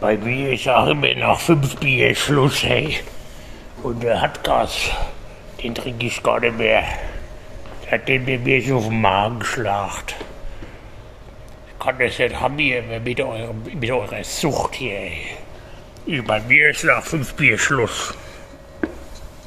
Bei mir ist auch immer nach fünf Bier Schluss, hey. Und der Hartgas, den trinke ich gar nicht mehr. Seitdem der mir so auf den Magen schlagt. Ich kann das nicht haben hier mit eurer, mit eurer Sucht hier, ey. Bei mir ist nach fünf Bier Schluss.